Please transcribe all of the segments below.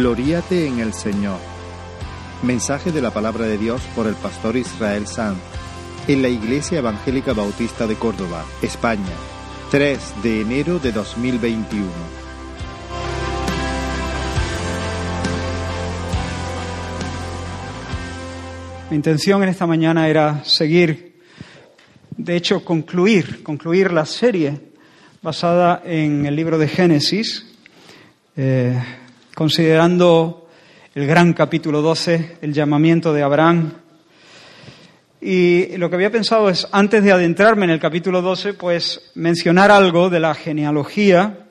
Gloríate en el Señor. Mensaje de la palabra de Dios por el pastor Israel Sanz en la Iglesia Evangélica Bautista de Córdoba, España, 3 de enero de 2021. Mi intención en esta mañana era seguir, de hecho concluir, concluir la serie basada en el libro de Génesis, eh, considerando el gran capítulo 12, el llamamiento de Abraham. Y lo que había pensado es, antes de adentrarme en el capítulo 12, pues mencionar algo de la genealogía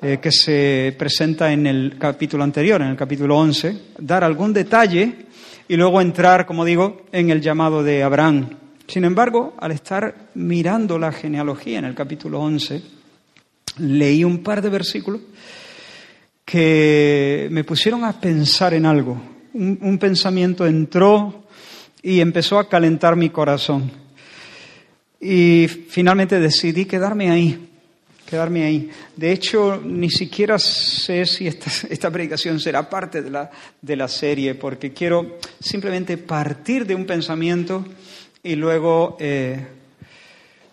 eh, que se presenta en el capítulo anterior, en el capítulo 11, dar algún detalle y luego entrar, como digo, en el llamado de Abraham. Sin embargo, al estar mirando la genealogía en el capítulo 11, leí un par de versículos que me pusieron a pensar en algo. Un, pensamiento entró y empezó a calentar mi corazón. Y finalmente decidí quedarme ahí, quedarme ahí. De hecho, ni siquiera sé si esta, predicación será parte de la, de la serie, porque quiero simplemente partir de un pensamiento y luego eh,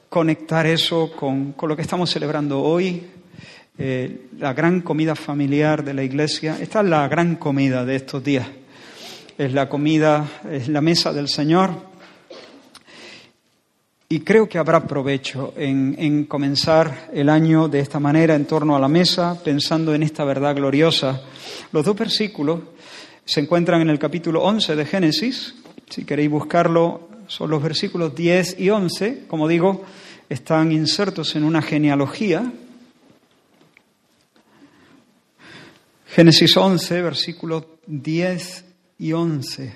conectar eso con, con, lo que estamos celebrando hoy, eh, la gran comida familiar de la iglesia. Esta es la gran comida de estos días. Es la comida, es la mesa del Señor. Y creo que habrá provecho en, en, comenzar el año de esta manera, en torno a la mesa, pensando en esta verdad gloriosa. Los dos versículos se encuentran en el capítulo 11 de Génesis. Si queréis buscarlo, son los versículos 10 y 11. Como digo, están insertos en una genealogía Génesis 11, versículos 10 y 11.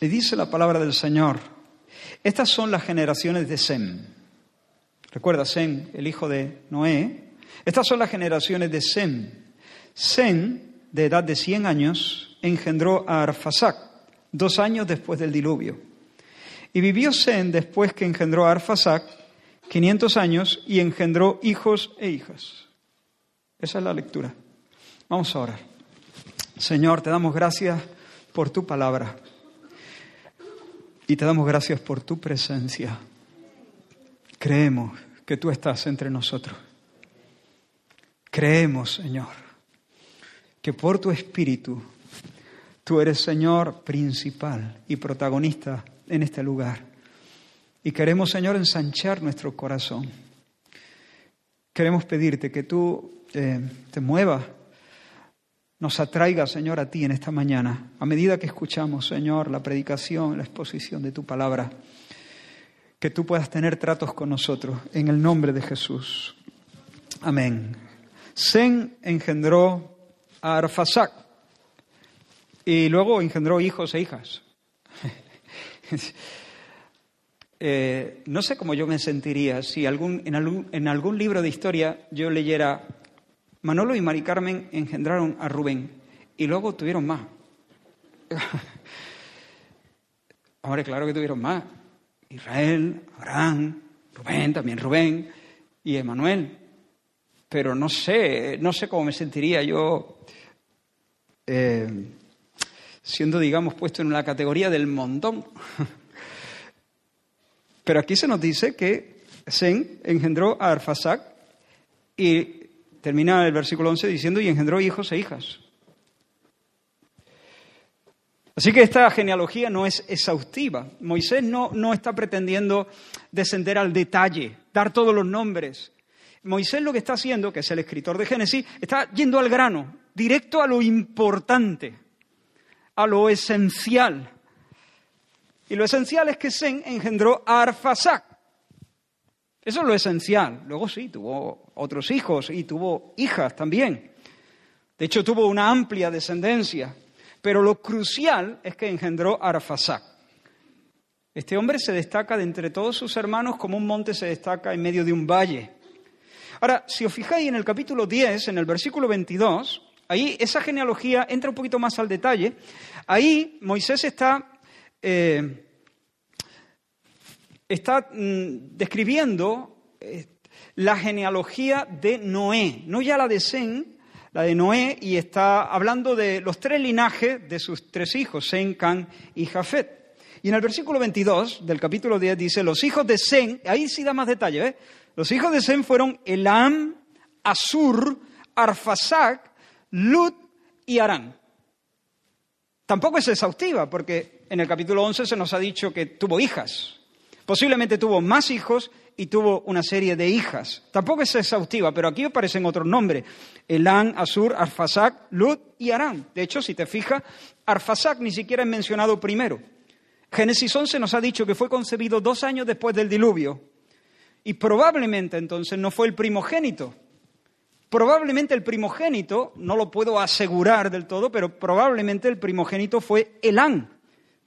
Y dice la palabra del Señor, estas son las generaciones de Sem. Recuerda Sem, el hijo de Noé. Estas son las generaciones de Sem. Sem, de edad de 100 años, engendró a Arfasac, dos años después del diluvio. Y vivió Sem después que engendró a Arfasac 500 años y engendró hijos e hijas. Esa es la lectura. Vamos a orar. Señor, te damos gracias por tu palabra y te damos gracias por tu presencia. Creemos que tú estás entre nosotros. Creemos, Señor, que por tu espíritu tú eres Señor principal y protagonista en este lugar. Y queremos, Señor, ensanchar nuestro corazón. Queremos pedirte que tú eh, te muevas, nos atraiga, Señor, a ti en esta mañana, a medida que escuchamos, Señor, la predicación, la exposición de tu palabra, que tú puedas tener tratos con nosotros, en el nombre de Jesús. Amén. Sen engendró a Arfasac y luego engendró hijos e hijas. Eh, no sé cómo yo me sentiría si algún, en, algún, algún libro de historia yo leyera Manolo y Mari Carmen engendraron a Rubén y luego tuvieron más. Ahora, claro que tuvieron más. Israel, Abraham, Rubén, también Rubén y Emanuel. Pero no sé, no sé cómo me sentiría yo eh, siendo, digamos, puesto en la categoría del montón. Pero aquí se nos dice que Sen engendró a Arfasac y termina el versículo 11 diciendo y engendró hijos e hijas. Así que esta genealogía no es exhaustiva. Moisés no, no está pretendiendo descender al detalle, dar todos los nombres. Moisés lo que está haciendo, que es el escritor de Génesis, está yendo al grano, directo a lo importante, a lo esencial. Y lo esencial es que Sen engendró a Arfasac. Eso es lo esencial. Luego sí, tuvo otros hijos y tuvo hijas también. De hecho, tuvo una amplia descendencia. Pero lo crucial es que engendró a Arfasac. Este hombre se destaca de entre todos sus hermanos como un monte se destaca en medio de un valle. Ahora, si os fijáis en el capítulo 10, en el versículo 22, ahí esa genealogía entra un poquito más al detalle. Ahí Moisés está eh, está mm, describiendo eh, la genealogía de Noé, no ya la de Sen, la de Noé, y está hablando de los tres linajes de sus tres hijos, Sen, Can y Jafet. Y en el versículo 22 del capítulo 10 dice, los hijos de Sen, ahí sí da más detalle. Los hijos de Sen fueron Elam, Asur, Arfasac, Lut y Arán. Tampoco es exhaustiva, porque en el capítulo 11 se nos ha dicho que tuvo hijas. Posiblemente tuvo más hijos y tuvo una serie de hijas. Tampoco es exhaustiva, pero aquí aparecen otros nombres. Elán, Asur, Arfasac, Lut y Arán. De hecho, si te fijas, Arfasac ni siquiera es mencionado primero. Génesis 11 nos ha dicho que fue concebido dos años después del diluvio. Y probablemente entonces no fue el primogénito. Probablemente el primogénito, no lo puedo asegurar del todo, pero probablemente el primogénito fue Elán.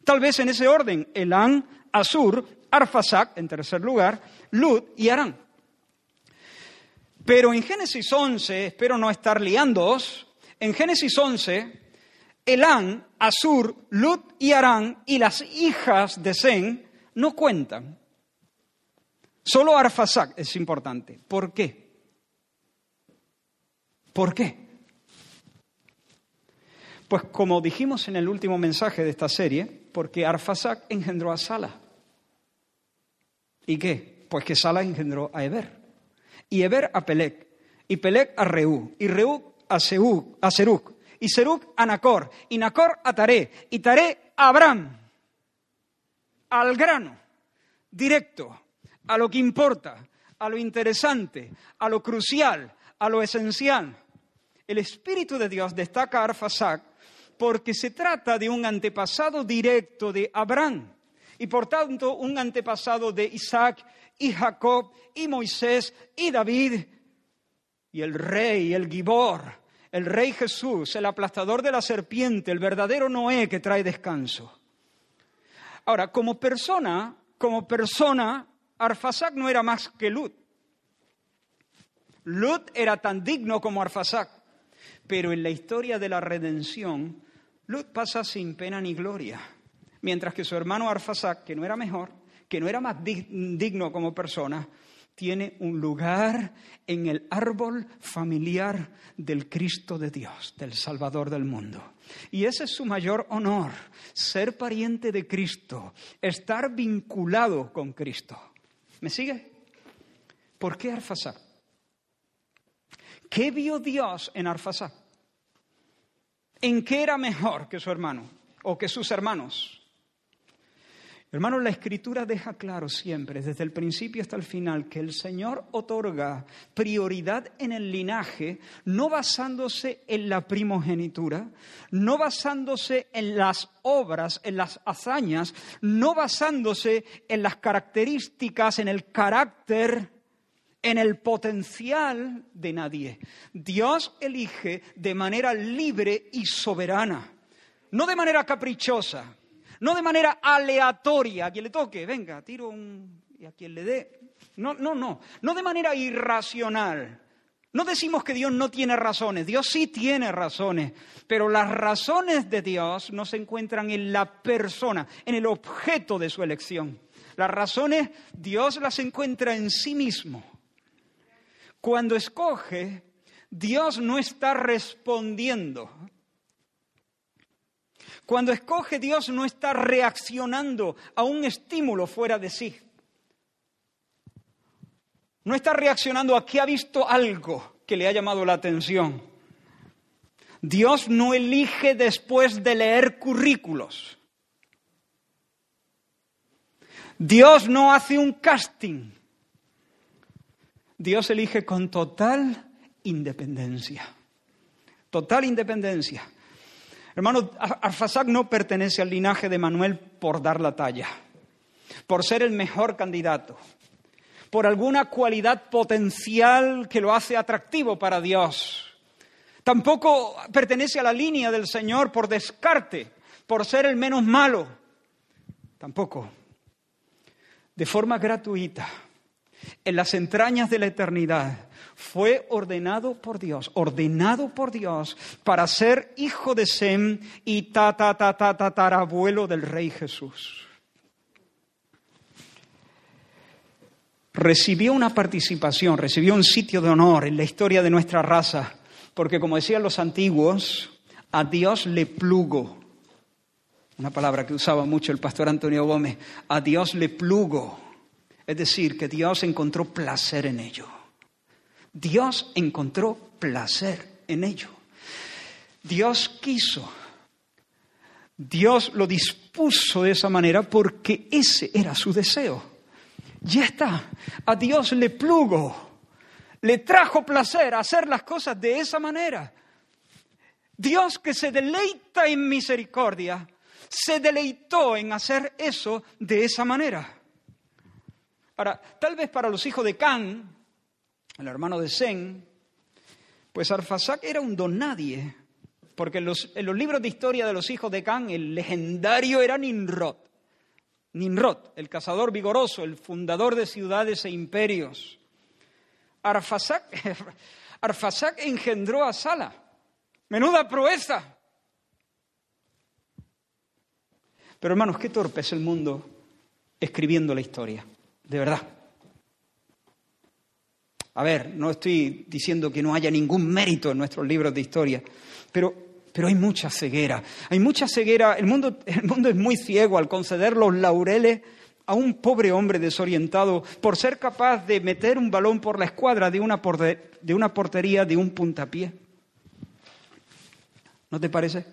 Tal vez en ese orden, Elán, Asur, Arfasac, en tercer lugar, Lut y Arán. Pero en Génesis 11, espero no estar liándoos, en Génesis 11, Elán, Asur, Lut y Arán y las hijas de Zen no cuentan. Solo Arfasac es importante. ¿Por qué? ¿Por qué? Pues como dijimos en el último mensaje de esta serie, porque Arfasac engendró a Sala. ¿Y qué? Pues que Sala engendró a Eber. Y Eber a Pelec. Y Pelec a Reú. Y Reú a, a Seruc. Y Seruc a Nacor. Y Nacor a Taré. Y Taré a Abraham. Al grano. Directo. A lo que importa. A lo interesante. A lo crucial. A lo esencial. El Espíritu de Dios destaca a Arfasac porque se trata de un antepasado directo de Abraham y por tanto un antepasado de Isaac y Jacob y Moisés y David y el rey, el Gibor, el rey Jesús, el aplastador de la serpiente, el verdadero Noé que trae descanso. Ahora, como persona, como persona, Arfasac no era más que Lut. Lut era tan digno como Arfasac, pero en la historia de la redención, Lut pasa sin pena ni gloria mientras que su hermano Arfasac, que no era mejor, que no era más digno como persona, tiene un lugar en el árbol familiar del Cristo de Dios, del Salvador del mundo. Y ese es su mayor honor, ser pariente de Cristo, estar vinculado con Cristo. ¿Me sigue? ¿Por qué Arfasac? ¿Qué vio Dios en Arfasac? ¿En qué era mejor que su hermano o que sus hermanos? Hermanos, la escritura deja claro siempre, desde el principio hasta el final, que el Señor otorga prioridad en el linaje, no basándose en la primogenitura, no basándose en las obras, en las hazañas, no basándose en las características, en el carácter, en el potencial de nadie. Dios elige de manera libre y soberana, no de manera caprichosa no de manera aleatoria, a quien le toque, venga, tiro un... y a quien le dé. No, no, no, no de manera irracional. No decimos que Dios no tiene razones, Dios sí tiene razones, pero las razones de Dios no se encuentran en la persona, en el objeto de su elección. Las razones Dios las encuentra en sí mismo. Cuando escoge, Dios no está respondiendo cuando escoge Dios no está reaccionando a un estímulo fuera de sí. No está reaccionando a que ha visto algo que le ha llamado la atención. Dios no elige después de leer currículos. Dios no hace un casting. Dios elige con total independencia. Total independencia. Hermano, Arfasac no pertenece al linaje de Manuel por dar la talla, por ser el mejor candidato, por alguna cualidad potencial que lo hace atractivo para Dios. Tampoco pertenece a la línea del Señor por descarte, por ser el menos malo. Tampoco. De forma gratuita, en las entrañas de la eternidad, fue ordenado por Dios, ordenado por Dios para ser hijo de Sem y ta ta ta ta tatarabuelo del rey Jesús. recibió una participación, recibió un sitio de honor en la historia de nuestra raza, porque como decían los antiguos, a Dios le plugo. Una palabra que usaba mucho el pastor Antonio Gómez, a Dios le plugo. Es decir, que Dios encontró placer en ello. Dios encontró placer en ello. Dios quiso. Dios lo dispuso de esa manera porque ese era su deseo. Ya está. A Dios le plugo. Le trajo placer hacer las cosas de esa manera. Dios que se deleita en misericordia, se deleitó en hacer eso de esa manera. Ahora, tal vez para los hijos de Can, el hermano de Zen, pues Arfasac era un don nadie, porque en los, libros de historia de los hijos de Can, el legendario era Ninrod. Nimrod, el cazador vigoroso, el fundador de ciudades e imperios. Arfasac, engendró a Sala. Menuda proeza. Pero hermanos, qué torpe es el mundo escribiendo la historia, de verdad. A ver, no estoy diciendo que no haya ningún mérito en nuestros libros de historia, pero pero hay mucha ceguera. Hay mucha ceguera. El mundo, el mundo es muy ciego al conceder los laureles a un pobre hombre desorientado por ser capaz de meter un balón por la escuadra de una, de una portería de un puntapié. ¿No te parece?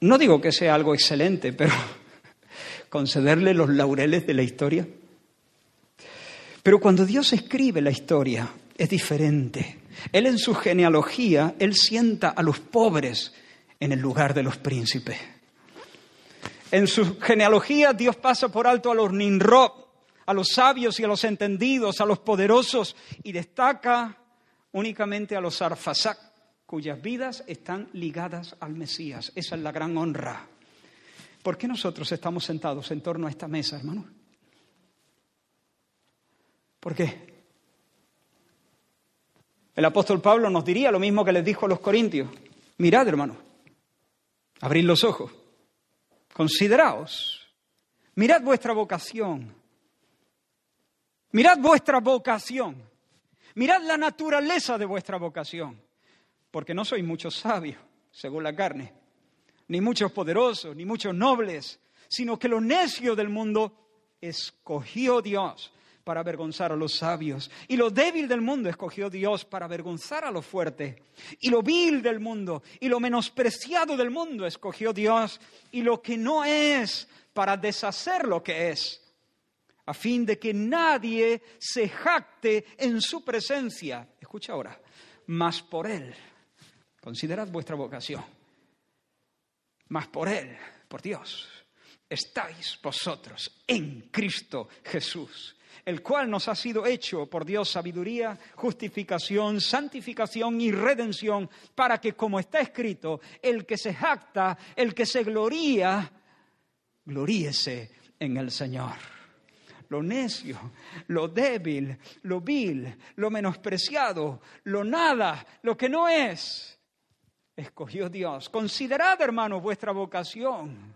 No digo que sea algo excelente, pero concederle los laureles de la historia. Pero cuando Dios escribe la historia, es diferente. Él en su genealogía, él sienta a los pobres en el lugar de los príncipes. En su genealogía Dios pasa por alto a los Ninrod, a los sabios y a los entendidos, a los poderosos, y destaca únicamente a los Arfasac, cuyas vidas están ligadas al Mesías. Esa es la gran honra. ¿Por qué nosotros estamos sentados en torno a esta mesa, hermano? ¿Por qué? El apóstol Pablo nos diría lo mismo que les dijo a los corintios. Mirad, hermano, abrid los ojos, consideraos, mirad vuestra vocación, mirad vuestra vocación, mirad la naturaleza de vuestra vocación, porque no sois muchos sabios, según la carne, ni muchos poderosos, ni muchos nobles, sino que lo necio del mundo escogió Dios para avergonzar a los sabios. Y lo débil del mundo escogió Dios para avergonzar a lo fuerte. Y lo vil del mundo y lo menospreciado del mundo escogió Dios. Y lo que no es para deshacer lo que es. A fin de que nadie se jacte en su presencia. Escucha ahora. Más por Él. Considerad vuestra vocación. Más por Él, por Dios estáis vosotros en Cristo Jesús, el cual nos ha sido hecho por Dios sabiduría, justificación, santificación y redención, para que, como está escrito, el que se jacta, el que se gloría, gloríese en el Señor. Lo necio, lo débil, lo vil, lo menospreciado, lo nada, lo que no es, escogió Dios. Considerad, hermanos, vuestra vocación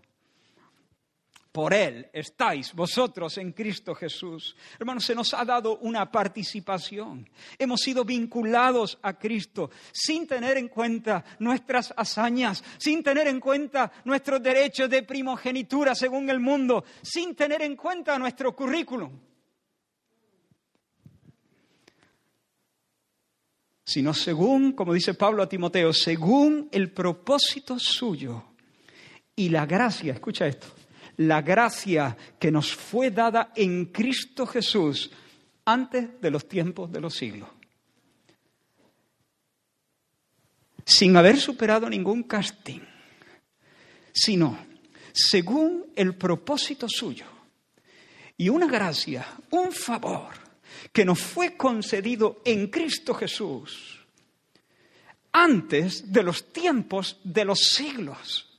por Él estáis vosotros en Cristo Jesús. Hermanos, se nos ha dado una participación. Hemos sido vinculados a Cristo sin tener en cuenta nuestras hazañas, sin tener en cuenta nuestros derechos de primogenitura según el mundo, sin tener en cuenta nuestro currículum. Sino según, como dice Pablo a Timoteo, según el propósito suyo y la gracia, escucha esto, la gracia que nos fue dada en Cristo Jesús antes de los tiempos de los siglos. Sin haber superado ningún casting, sino según el propósito suyo y una gracia, un favor que nos fue concedido en Cristo Jesús antes de los tiempos de los siglos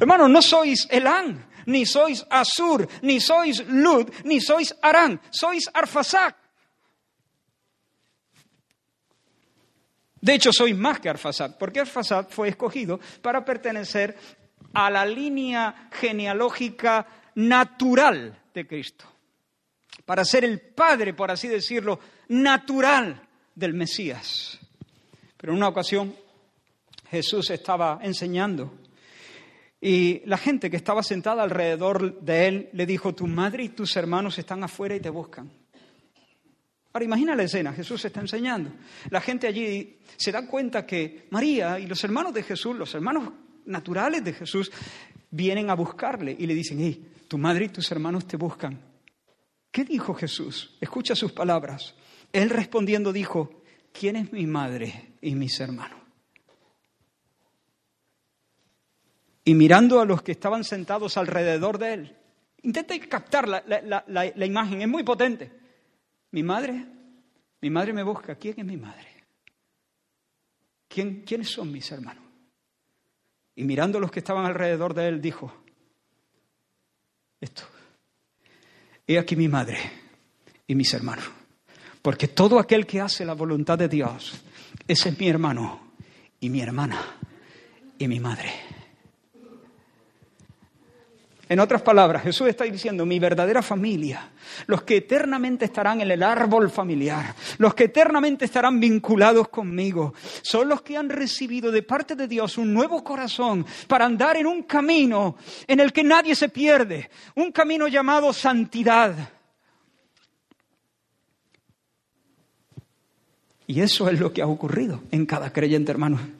Hermanos, no sois Elán, ni sois Asur, ni sois Lud, ni sois Arán, sois Arfasac. De hecho, soy más que Arfasad, porque Arfasad fue escogido para pertenecer a la línea genealógica natural de Cristo, para ser el padre, por así decirlo, natural del Mesías. Pero en una ocasión Jesús estaba enseñando y la gente que estaba sentada alrededor de él le dijo, tu madre y tus hermanos están afuera y te buscan. Ahora imagina la escena, Jesús está enseñando. La gente allí se da cuenta que María y los hermanos de Jesús, los hermanos naturales de Jesús, vienen a buscarle y le dicen, hey, tu madre y tus hermanos te buscan. ¿Qué dijo Jesús? Escucha sus palabras. Él respondiendo dijo, ¿quién es mi madre y mis hermanos? y mirando a los que estaban sentados alrededor de él. Intenta captar la, imagen, es muy potente. Mi madre, mi madre me busca. ¿Quién es mi madre? ¿Quién, ¿Quiénes son mis hermanos? Y mirando a los que estaban alrededor de él, dijo, esto, he aquí mi madre y mis hermanos. Porque todo aquel que hace la voluntad de Dios, ese es mi hermano y mi hermana y mi madre. En otras palabras, Jesús está diciendo, mi verdadera familia, los que eternamente estarán en el árbol familiar, los que eternamente estarán vinculados conmigo, son los que han recibido de parte de Dios un nuevo corazón para andar en un camino en el que nadie se pierde, un camino llamado santidad. Y eso es lo que ha ocurrido en cada creyente, hermano.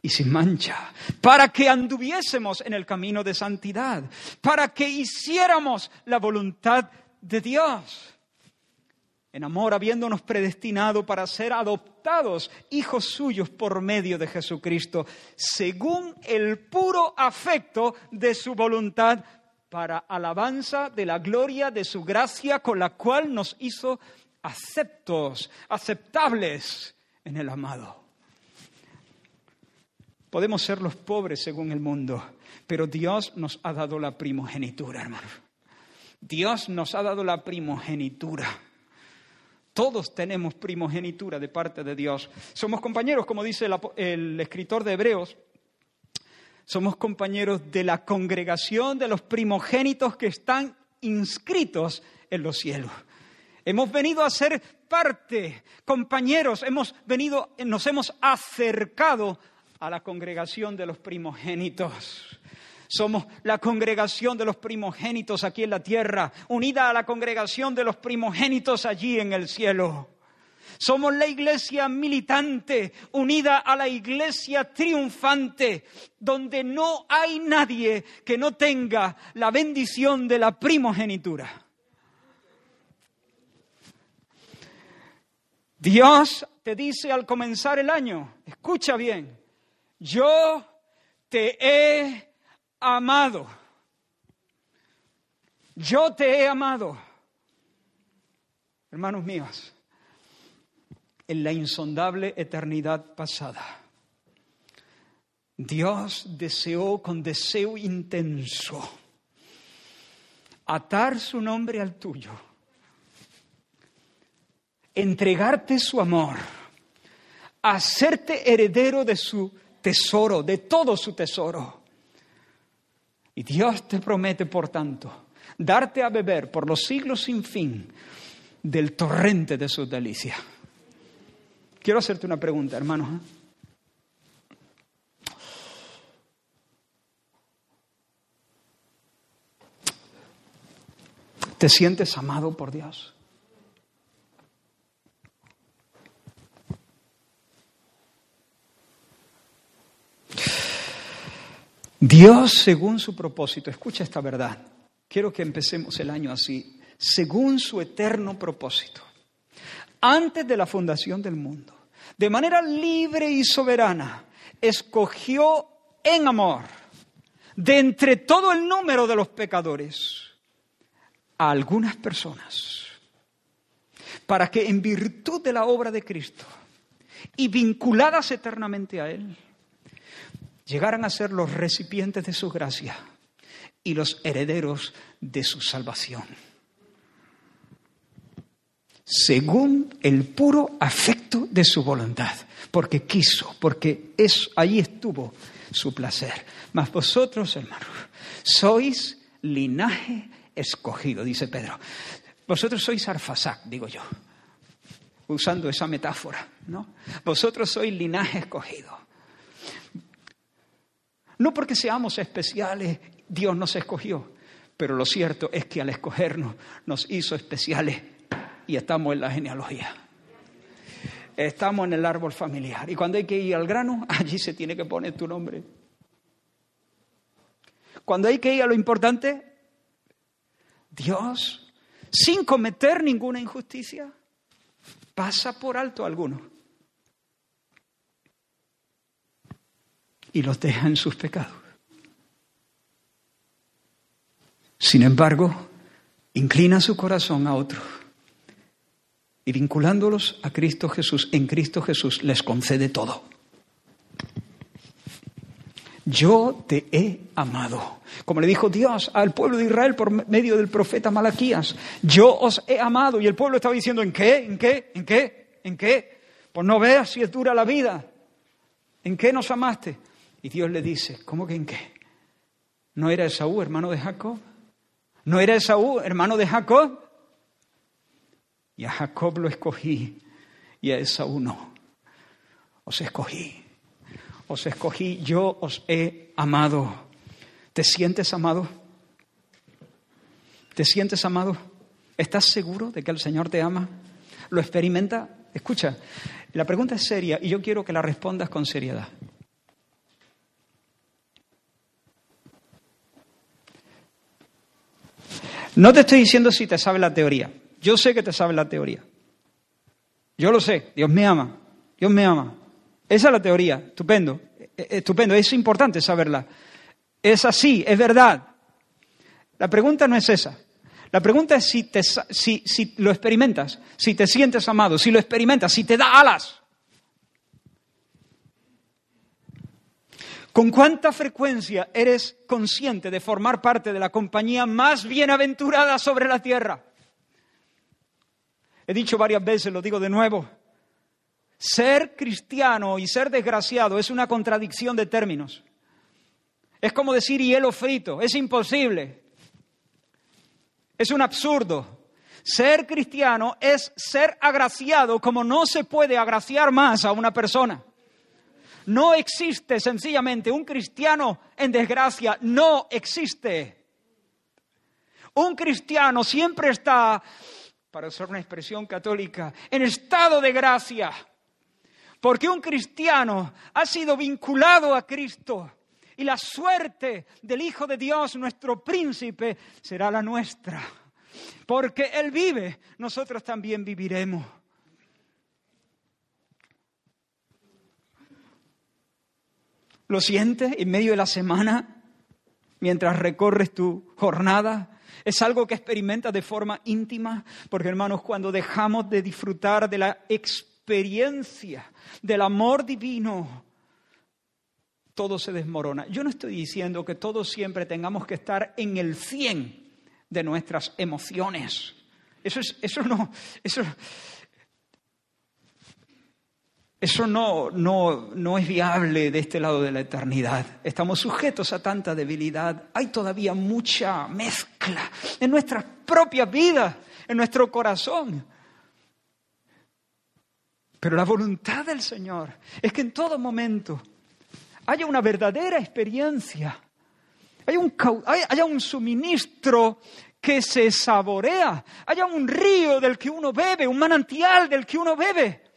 y sin mancha, para que anduviésemos en el camino de santidad, para que hiciéramos la voluntad de Dios. En amor, habiéndonos predestinado para ser adoptados hijos suyos por medio de Jesucristo, según el puro afecto de su voluntad, para alabanza de la gloria de su gracia con la cual nos hizo aceptos, aceptables en el amado. Podemos ser los pobres según el mundo, pero Dios nos ha dado la primogenitura, hermano. Dios nos ha dado la primogenitura. Todos tenemos primogenitura de parte de Dios. Somos compañeros, como dice el, el, escritor de Hebreos, somos compañeros de la congregación de los primogénitos que están inscritos en los cielos. Hemos venido a ser parte, compañeros, hemos venido, nos hemos acercado a la congregación de los primogénitos. Somos la congregación de los primogénitos aquí en la tierra, unida a la congregación de los primogénitos allí en el cielo. Somos la iglesia militante, unida a la iglesia triunfante, donde no hay nadie que no tenga la bendición de la primogenitura. Dios te dice al comenzar el año, escucha bien, yo te he amado. Yo te he amado. Hermanos míos, en la insondable eternidad pasada, Dios deseó con deseo intenso atar su nombre al tuyo, entregarte su amor, hacerte heredero de su tesoro, de todo su tesoro. Y Dios te promete, por tanto, darte a beber por los siglos sin fin del torrente de su delicia. Quiero hacerte una pregunta, hermano. ¿eh? ¿Te sientes amado por Dios? Dios, según su propósito, escucha esta verdad. Quiero que empecemos el año así. Según su eterno propósito, antes de la fundación del mundo, de manera libre y soberana, escogió en amor, de entre todo el número de los pecadores, a algunas personas para que en virtud de la obra de Cristo y vinculadas eternamente a Él, llegaran a ser los recipientes de su gracia y los herederos de su salvación. Según el puro afecto de su voluntad, porque quiso, porque es, ahí estuvo su placer. Mas vosotros, hermanos, sois linaje escogido, dice Pedro. Vosotros sois arfasac, digo yo, usando esa metáfora, ¿no? Vosotros sois linaje escogido. No porque seamos especiales, Dios nos escogió, pero lo cierto es que al escogernos nos hizo especiales y estamos en la genealogía. Estamos en el árbol familiar. Y cuando hay que ir al grano, allí se tiene que poner tu nombre. Cuando hay que ir a lo importante, Dios, sin cometer ninguna injusticia, pasa por alto a algunos y los deja en sus pecados. Sin embargo, inclina su corazón a otros y vinculándolos a Cristo Jesús, en Cristo Jesús les concede todo. Yo te he amado. Como le dijo Dios al pueblo de Israel por medio del profeta Malaquías, yo os he amado. Y el pueblo estaba diciendo, ¿en qué? ¿En qué? ¿En qué? ¿En qué? Pues no veas si es dura la vida. ¿En qué nos amaste? Y Dios le dice, ¿cómo que en qué? ¿No era Esaú, hermano de Jacob? ¿No era Esaú, hermano de Jacob? Y a Jacob lo escogí y a Esaú no. Os escogí. Os escogí, yo os he amado. ¿Te sientes amado? ¿Te sientes amado? ¿Estás seguro de que el Señor te ama? ¿Lo experimenta? Escucha, la pregunta es seria y yo quiero que la respondas con seriedad. No te estoy diciendo si te sabe la teoría. Yo sé que te sabe la teoría. Yo lo sé. Dios me ama. Dios me ama. Esa es la teoría. Estupendo. E, e, estupendo. Es importante saberla. Es así. Es verdad. La pregunta no es esa. La pregunta es si, te, si, si lo experimentas, si te sientes amado, si lo experimentas, si te da alas. ¿Con cuánta frecuencia eres consciente de formar parte de la compañía más bienaventurada sobre la tierra? He dicho varias veces, lo digo de nuevo, ser cristiano y ser desgraciado es una contradicción de términos. Es como decir hielo frito, es imposible. Es un absurdo. Ser cristiano es ser agraciado como no se puede agraciar más a una persona. No existe sencillamente un cristiano en desgracia, no existe. Un cristiano siempre está, para usar una expresión católica, en estado de gracia. Porque un cristiano ha sido vinculado a Cristo y la suerte del Hijo de Dios, nuestro príncipe, será la nuestra. Porque Él vive, nosotros también viviremos. ¿Lo sientes en medio de la semana mientras recorres tu jornada? Es algo que experimentas de forma íntima, porque hermanos, cuando dejamos de disfrutar de la experiencia del amor divino, todo se desmorona. Yo no estoy diciendo que todos siempre tengamos que estar en el 100 de nuestras emociones. Eso, es, eso no, eso, eso no, no, no, es viable de este lado de la eternidad. Estamos sujetos a tanta debilidad. Hay todavía mucha mezcla en nuestras propias vidas, en nuestro corazón. Pero la voluntad del Señor es que en todo momento haya una verdadera experiencia, haya un, haya un suministro que se saborea, haya un río del que uno bebe, un manantial del que uno bebe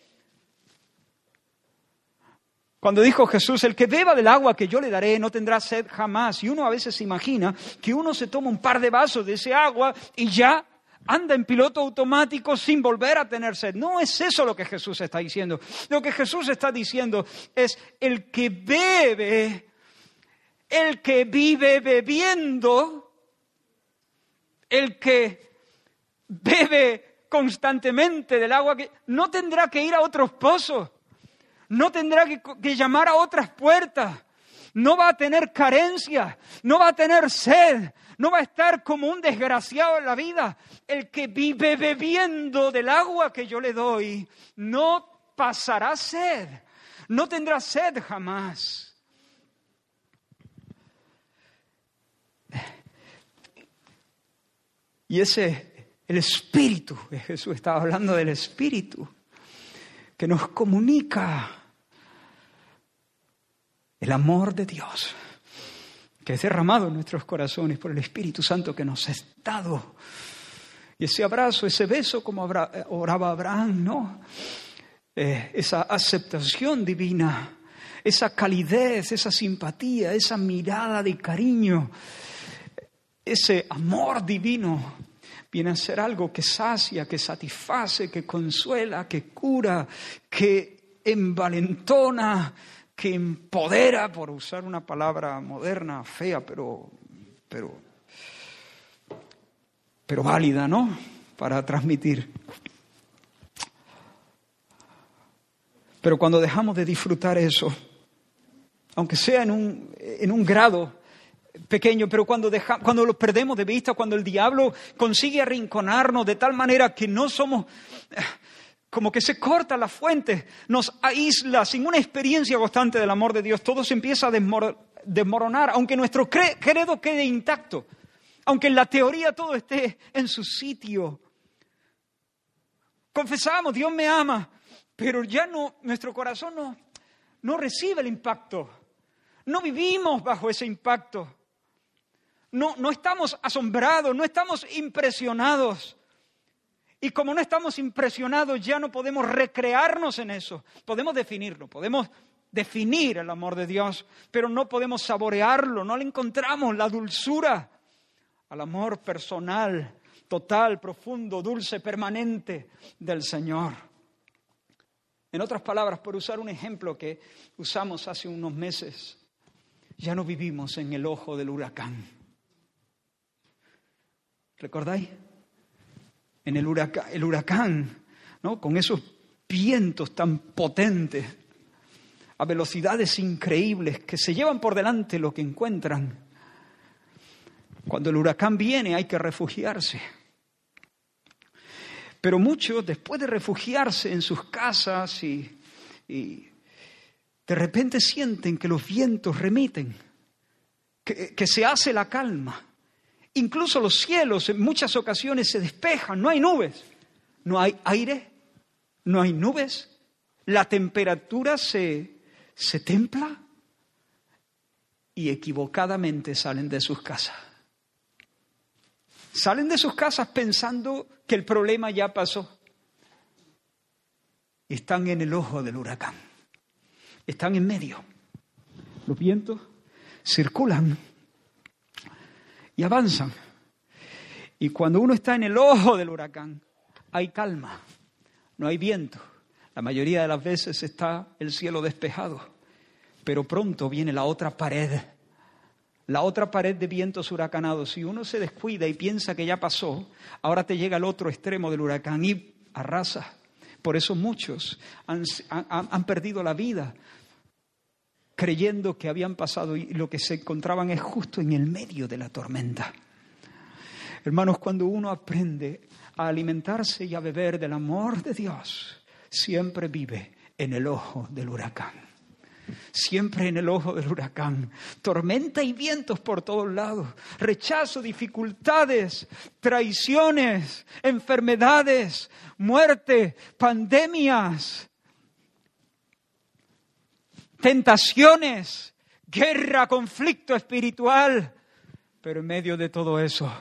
cuando dijo Jesús, el que beba del agua que yo le daré no tendrá sed jamás. Y uno a veces imagina que uno se toma un par de vasos de ese agua y ya anda en piloto automático sin volver a tener sed. No es eso lo que Jesús está diciendo. Lo que Jesús está diciendo es el que bebe, el que vive bebiendo, el que bebe constantemente del agua que no tendrá que ir a otros pozos, no tendrá que, llamar a otras puertas, no va a tener carencia, no va a tener sed, no va a estar como un desgraciado en la vida. El que vive bebiendo del agua que yo le doy no pasará sed, no tendrá sed jamás. Y ese, el espíritu, Jesús estaba hablando del espíritu, que nos comunica el amor de Dios, que es derramado en nuestros corazones por el Espíritu Santo que nos ha estado. Y ese abrazo, ese beso, como oraba Abraham, ¿no? Eh, esa aceptación divina, esa calidez, esa simpatía, esa mirada de cariño, ese amor divino viene a ser algo que sacia, que satisface, que consuela, que cura, que envalentona, que empodera, por usar una palabra moderna, fea, pero, pero, pero válida, ¿no? Para transmitir. Pero cuando dejamos de disfrutar eso, aunque sea en un, en un grado pequeño, pero cuando, deja, cuando lo perdemos de vista, cuando el diablo consigue arrinconarnos de tal manera que no somos, como que se corta la fuente, nos aísla sin una experiencia constante del amor de Dios, todo se empieza a desmoronar, aunque nuestro credo quede intacto, aunque en la teoría todo esté en su sitio. Confesamos, Dios me ama, pero ya no, nuestro corazón no, no recibe el impacto. No vivimos bajo ese impacto no, no estamos asombrados, no estamos impresionados. Y como no estamos impresionados, ya no podemos recrearnos en eso. Podemos definirlo, podemos definir el amor de Dios, pero no podemos saborearlo, no le encontramos la dulzura al amor personal, total, profundo, dulce, permanente del Señor. En otras palabras, por usar un ejemplo que usamos hace unos meses, ya no vivimos en el ojo del huracán. ¿Recordáis? En el huracán, el huracán con esos vientos tan potentes, a velocidades increíbles, que se llevan por delante lo que encuentran. Cuando el huracán viene hay que refugiarse. Pero muchos, después de refugiarse en sus casas y, de repente sienten que los vientos remiten, que se hace la calma. Incluso los cielos en muchas ocasiones se despejan, no hay nubes, no hay aire, no hay nubes, la temperatura se, se templa y equivocadamente salen de sus casas. Salen de sus casas pensando que el problema ya pasó. Están en el ojo del huracán. Están en medio. Los vientos circulan y avanzan. Y cuando uno está en el ojo del huracán, hay calma, no hay viento. La mayoría de las veces está el cielo despejado, pero pronto viene la otra pared, la otra pared de vientos huracanados. Si uno se descuida y piensa que ya pasó, ahora te llega el otro extremo del huracán y arrasa. Por eso muchos han, han perdido la vida creyendo que habían pasado y lo que se encontraban es justo en el medio de la tormenta. Hermanos, cuando uno aprende a alimentarse y a beber del amor de Dios, siempre vive en el ojo del huracán. Siempre en el ojo del huracán. Tormenta y vientos por todos lados. Rechazo, dificultades, traiciones, enfermedades, muerte, pandemias, tentaciones, guerra, conflicto espiritual. Pero en medio de todo eso,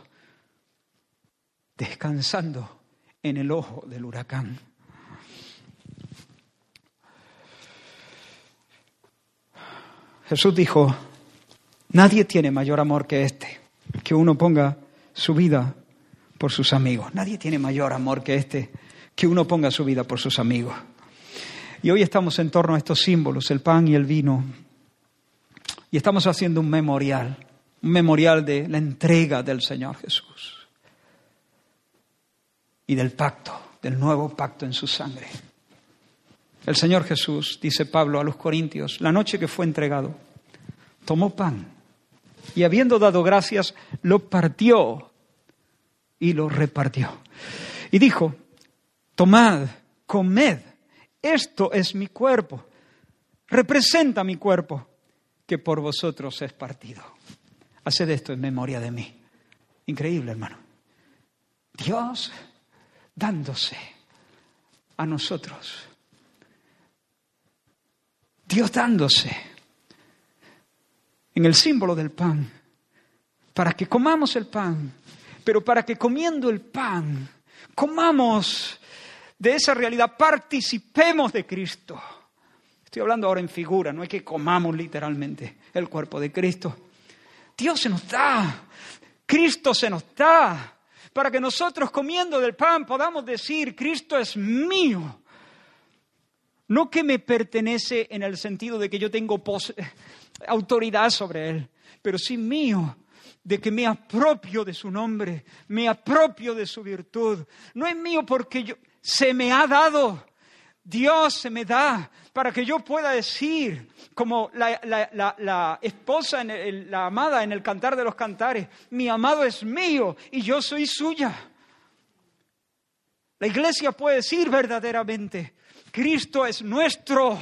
descansando en el ojo del huracán. Jesús dijo, nadie tiene mayor amor que este, que uno ponga su vida por sus amigos. Nadie tiene mayor amor que este, que uno ponga su vida por sus amigos. Y hoy estamos en torno a estos símbolos, el pan y el vino. Y estamos haciendo un memorial, un memorial de la entrega del Señor Jesús. y del pacto, del nuevo pacto en su sangre. El Señor Jesús, dice Pablo a los Corintios, la noche que fue entregado, tomó pan y habiendo dado gracias, lo partió y lo repartió. Y dijo, tomad, comed, esto es mi cuerpo, representa mi cuerpo, que por vosotros es partido. Haced esto en memoria de mí. Increíble, hermano. Dios dándose a nosotros. Dios dándose en el símbolo del pan, para que comamos el pan, pero para que comiendo el pan, comamos de esa realidad, participemos de Cristo. Estoy hablando ahora en figura, no es que comamos literalmente el cuerpo de Cristo. Dios se nos da, Cristo se nos da, para que nosotros comiendo del pan podamos decir, Cristo es mío. No que me pertenece en el sentido de que yo tengo autoridad sobre Él, pero sí mío, de que me apropio de su nombre, me apropio de su virtud. No es mío porque yo, se me ha dado. Dios se me da para que yo pueda decir, como la, esposa, en la amada en el cantar de los cantares, mi amado es mío y yo soy suya. La iglesia puede decir verdaderamente, Cristo es nuestro,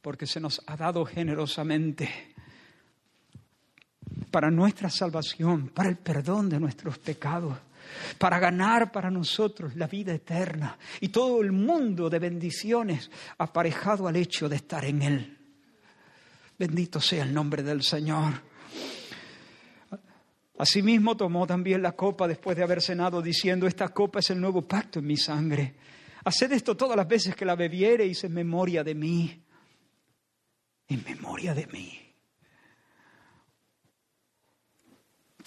porque se nos ha dado generosamente para nuestra salvación, para el perdón de nuestros pecados para ganar para nosotros la vida eterna y todo el mundo de bendiciones aparejado al hecho de estar en Él. Bendito sea el nombre del Señor. Asimismo tomó también la copa después de haber cenado, diciendo, esta copa es el nuevo pacto en mi sangre. Haced esto todas las veces que la bebiereis en memoria de mí. En memoria de mí.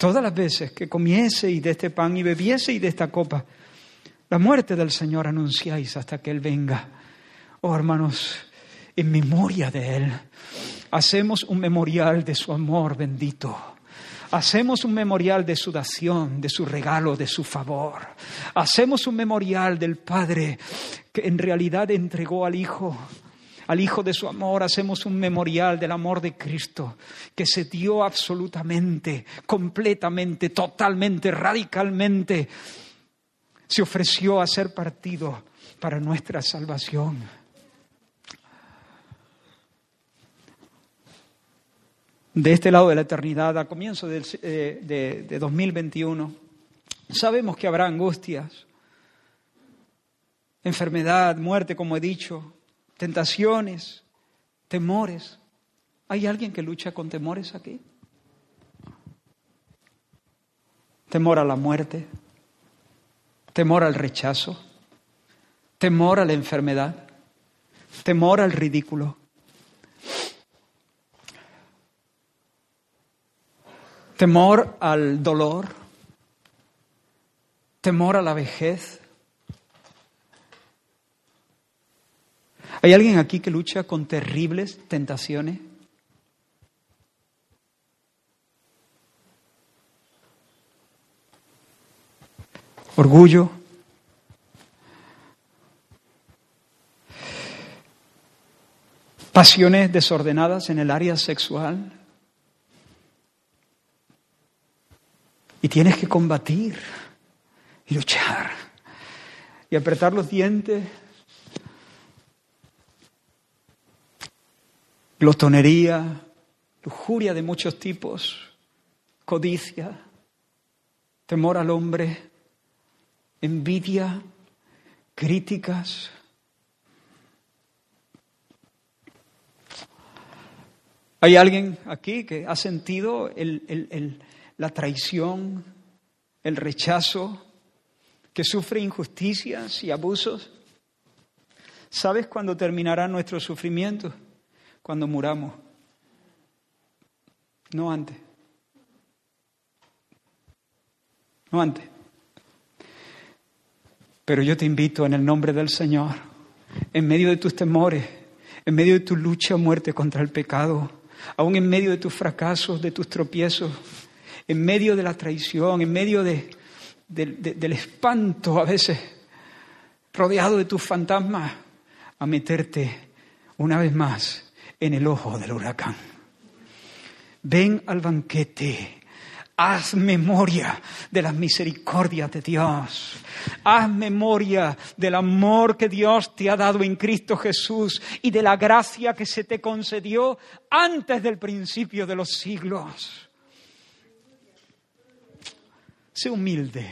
Todas las veces que y de este pan y bebiese y de esta copa, la muerte del Señor anunciáis hasta que Él venga. Oh hermanos, en memoria de Él, hacemos un memorial de su amor bendito. Hacemos un memorial de su dación, de su regalo, de su favor. Hacemos un memorial del Padre que en realidad entregó al Hijo al Hijo de su amor, hacemos un memorial del amor de Cristo, que se dio absolutamente, completamente, totalmente, radicalmente. Se ofreció a ser partido para nuestra salvación. De este lado de la eternidad, a comienzo de, eh, de 2021, sabemos que habrá angustias, enfermedad, muerte, como he dicho, tentaciones, temores. ¿Hay alguien que lucha con temores aquí? Temor a la muerte, temor al rechazo, temor a la enfermedad, temor al ridículo. Temor al dolor, temor a la vejez, ¿Hay alguien aquí que lucha con terribles tentaciones? Orgullo. Pasiones desordenadas en el área sexual. Y tienes que combatir y luchar y apretar los dientes glotonería, lujuria de muchos tipos, codicia, temor al hombre, envidia, críticas. ¿Hay alguien aquí que ha sentido la traición, el rechazo, que sufre injusticias y abusos? ¿Sabes cuándo terminará nuestro sufrimiento? Cuando muramos, no antes. No antes. Pero yo te invito en el nombre del Señor, en medio de tus temores, en medio de tu lucha a muerte contra el pecado, aún en medio de tus fracasos, de tus tropiezos, en medio de la traición, en medio de, del espanto a veces, rodeado de tus fantasmas, a meterte una vez más en el ojo del huracán. Ven al banquete. Haz memoria de las misericordias de Dios. Haz memoria del amor que Dios te ha dado en Cristo Jesús y de la gracia que se te concedió antes del principio de los siglos. Sé humilde.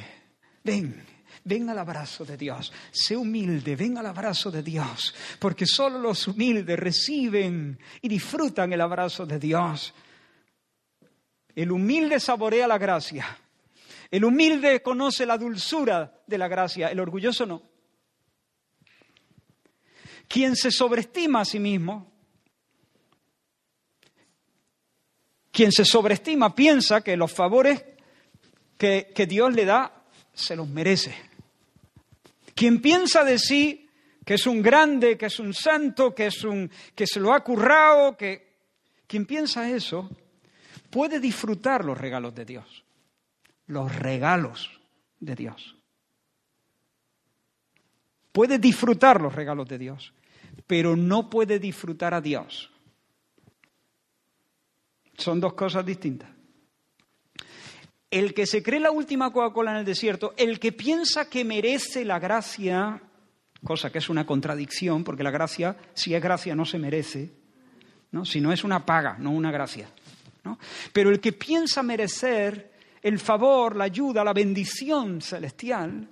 Ven. Ven al abrazo de Dios, sé humilde, ven al abrazo de Dios, porque solo los humildes reciben y disfrutan el abrazo de Dios. El humilde saborea la gracia, el humilde conoce la dulzura de la gracia, el orgulloso no. Quien se sobreestima a sí mismo, quien se sobreestima piensa que los favores que, que Dios le da se los merece. Quien piensa de sí que es un grande, que es un santo, que, es un, que se lo ha currado, que quien piensa eso puede disfrutar los regalos de Dios, los regalos de Dios. Puede disfrutar los regalos de Dios, pero no puede disfrutar a Dios. Son dos cosas distintas. El que se cree la última Coca-Cola en el desierto, el que piensa que merece la gracia, cosa que es una contradicción, porque la gracia, si es gracia, no se merece, ¿no? si no es una paga, no una gracia. Pero el que piensa merecer el favor, la ayuda, la bendición celestial,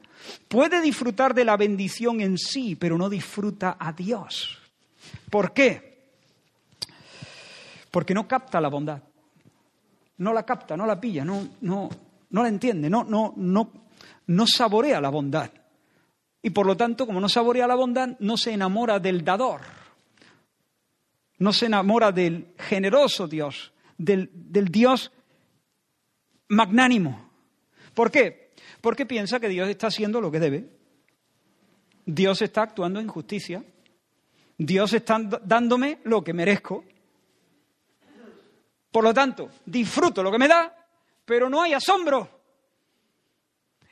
puede disfrutar de la bendición en sí, pero no disfruta a Dios. ¿Por qué? Porque no capta la bondad no la capta, no la pilla, no, no, no la entiende, no, no, no, no saborea la bondad. Y por lo tanto, como no saborea la bondad, no se enamora del dador, no se enamora del generoso Dios, del, del Dios magnánimo. ¿Por qué? Porque piensa que Dios está haciendo lo que debe. Dios está actuando en justicia. Dios está dándome lo que merezco. Por lo tanto, disfruto lo que me da, pero no hay asombro.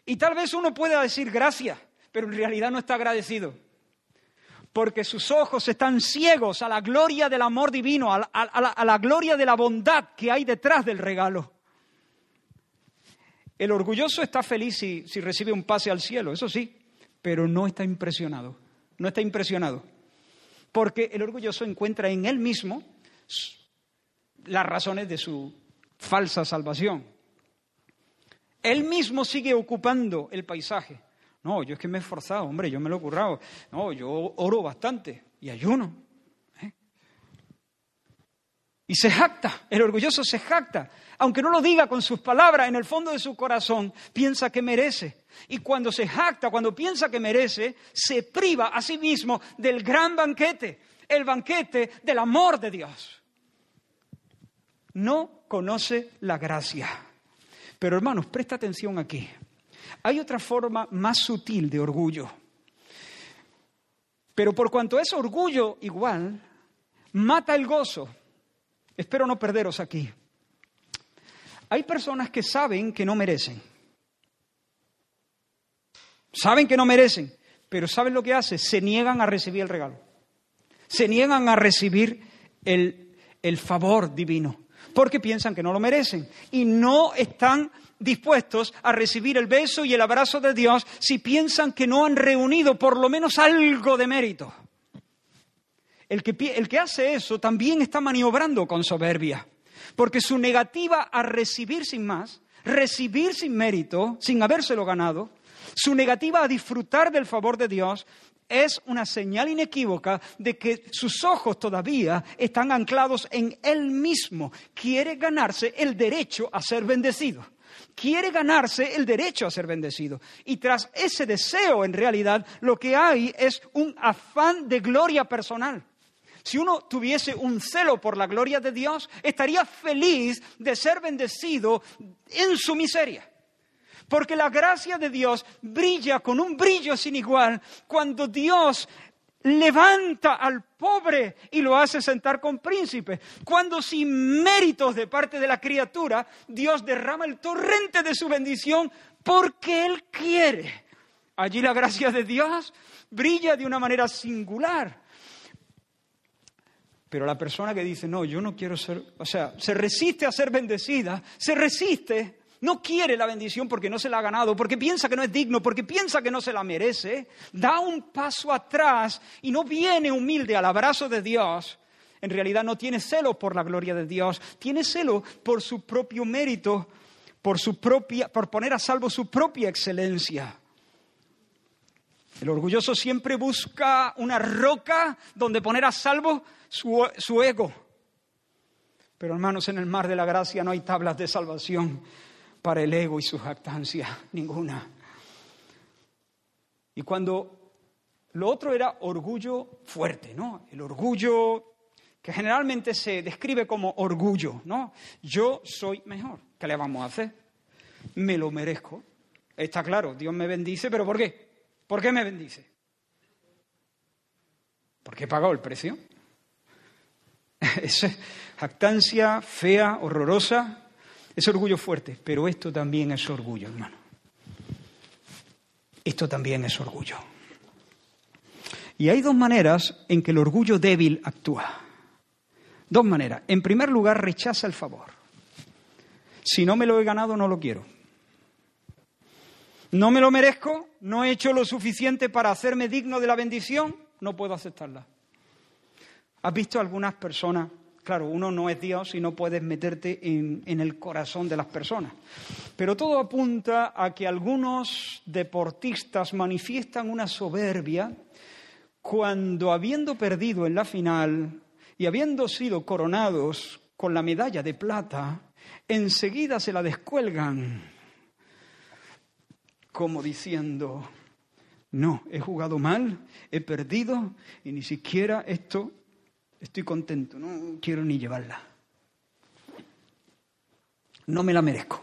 Y tal vez uno pueda decir gracias, pero en realidad no está agradecido. Porque sus ojos están ciegos a la gloria del amor divino, a la, gloria de la bondad que hay detrás del regalo. El orgulloso está feliz si, si recibe un pase al cielo, eso sí, pero no está impresionado. No está impresionado. Porque el orgulloso encuentra en él mismo las razones de su falsa salvación. Él mismo sigue ocupando el paisaje. No, yo es que me he esforzado, hombre, yo me lo he currado. No, yo oro bastante y ayuno. ¿eh? Y se jacta, el orgulloso se jacta. Aunque no lo diga con sus palabras, en el fondo de su corazón piensa que merece. Y cuando se jacta, cuando piensa que merece, se priva a sí mismo del gran banquete, el banquete del amor de Dios no conoce la gracia. Pero hermanos, presta atención aquí. Hay otra forma más sutil de orgullo. Pero por cuanto es orgullo igual, mata el gozo. Espero no perderos aquí. Hay personas que saben que no merecen. Saben que no merecen, pero ¿saben lo que hace? Se niegan a recibir el regalo. Se niegan a recibir el, el favor divino porque piensan que no lo merecen y no están dispuestos a recibir el beso y el abrazo de Dios si piensan que no han reunido por lo menos algo de mérito. El que, el que hace eso también está maniobrando con soberbia, porque su negativa a recibir sin más, recibir sin mérito, sin habérselo ganado, su negativa a disfrutar del favor de Dios, es una señal inequívoca de que sus ojos todavía están anclados en Él mismo. Quiere ganarse el derecho a ser bendecido. Quiere ganarse el derecho a ser bendecido. Y tras ese deseo, en realidad, lo que hay es un afán de gloria personal. Si uno tuviese un celo por la gloria de Dios, estaría feliz de ser bendecido en su miseria. Porque la gracia de Dios brilla con un brillo sin igual cuando Dios levanta al pobre y lo hace sentar con príncipes. Cuando sin méritos de parte de la criatura, Dios derrama el torrente de su bendición porque Él quiere. Allí la gracia de Dios brilla de una manera singular. Pero la persona que dice, no, yo no quiero ser, o sea, se resiste a ser bendecida, se resiste, no quiere la bendición porque no se la ha ganado, porque piensa que no es digno, porque piensa que no se la merece, da un paso atrás y no viene humilde al abrazo de Dios, en realidad no tiene celo por la gloria de Dios, tiene celo por su propio mérito, por su propia, por poner a salvo su propia excelencia. El orgulloso siempre busca una roca donde poner a salvo su, ego. Pero hermanos, en el mar de la gracia no hay tablas de salvación para el ego y su jactancia, ninguna. Y cuando lo otro era orgullo fuerte, ¿no? El orgullo que generalmente se describe como orgullo, ¿no? Yo soy mejor. ¿Qué le vamos a hacer? Me lo merezco. Está claro, Dios me bendice, pero ¿por qué? ¿Por qué me bendice? Porque he pagado el precio. Es jactancia fea, horrorosa, es orgullo fuerte, pero esto también es orgullo, hermano. Esto también es orgullo. Y hay dos maneras en que el orgullo débil actúa. Dos maneras. En primer lugar, rechaza el favor. Si no me lo he ganado, no lo quiero. No me lo merezco, no he hecho lo suficiente para hacerme digno de la bendición, no puedo aceptarla. ¿Has visto algunas personas? Claro, uno no es Dios y no puedes meterte en, el corazón de las personas. Pero todo apunta a que algunos deportistas manifiestan una soberbia cuando, habiendo perdido en la final y habiendo sido coronados con la medalla de plata, enseguida se la descuelgan como diciendo, no, he jugado mal, he perdido y ni siquiera esto estoy contento, no quiero ni llevarla. No me la merezco.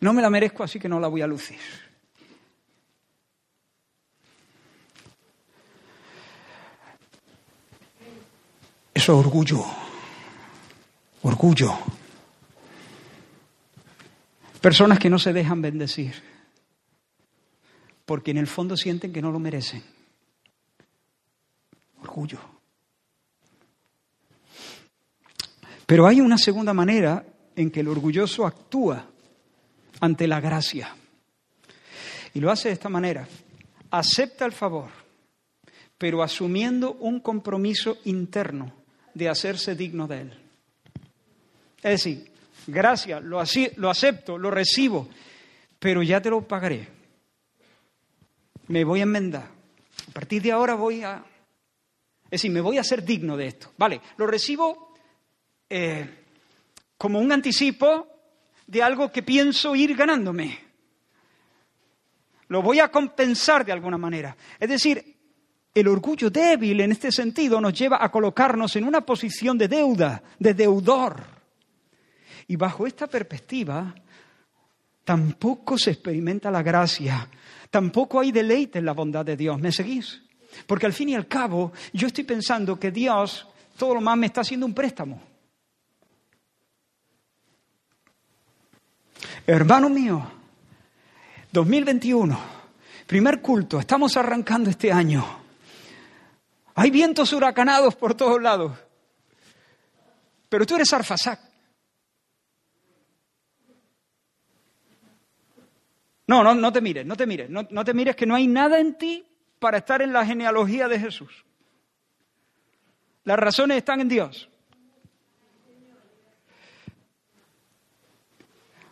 No me la merezco, así que no la voy a lucir. Eso es orgullo. Orgullo. Personas que no se dejan bendecir porque en el fondo sienten que no lo merecen. Orgullo. Pero hay una segunda manera en que el orgulloso actúa ante la gracia. Y lo hace de esta manera. Acepta el favor, pero asumiendo un compromiso interno de hacerse digno de él. Es decir, gracias, lo, lo acepto, lo recibo, pero ya te lo pagaré me voy a enmendar. A partir de ahora voy a... Es decir, me voy a ser digno de esto. Vale, lo recibo eh, como un anticipo de algo que pienso ir ganándome. Lo voy a compensar de alguna manera. Es decir, el orgullo débil en este sentido nos lleva a colocarnos en una posición de deuda, de deudor. Y bajo esta perspectiva, tampoco se experimenta la gracia Tampoco hay deleite en la bondad de Dios. ¿Me seguís? Porque al fin y al cabo, yo estoy pensando que Dios todo lo más me está haciendo un préstamo. Hermano mío, 2021, primer culto, estamos arrancando este año. Hay vientos huracanados por todos lados. Pero tú eres Arfasac. No, no, no te mires, no te mires, no, no, te mires que no hay nada en ti para estar en la genealogía de Jesús. Las razones están en Dios.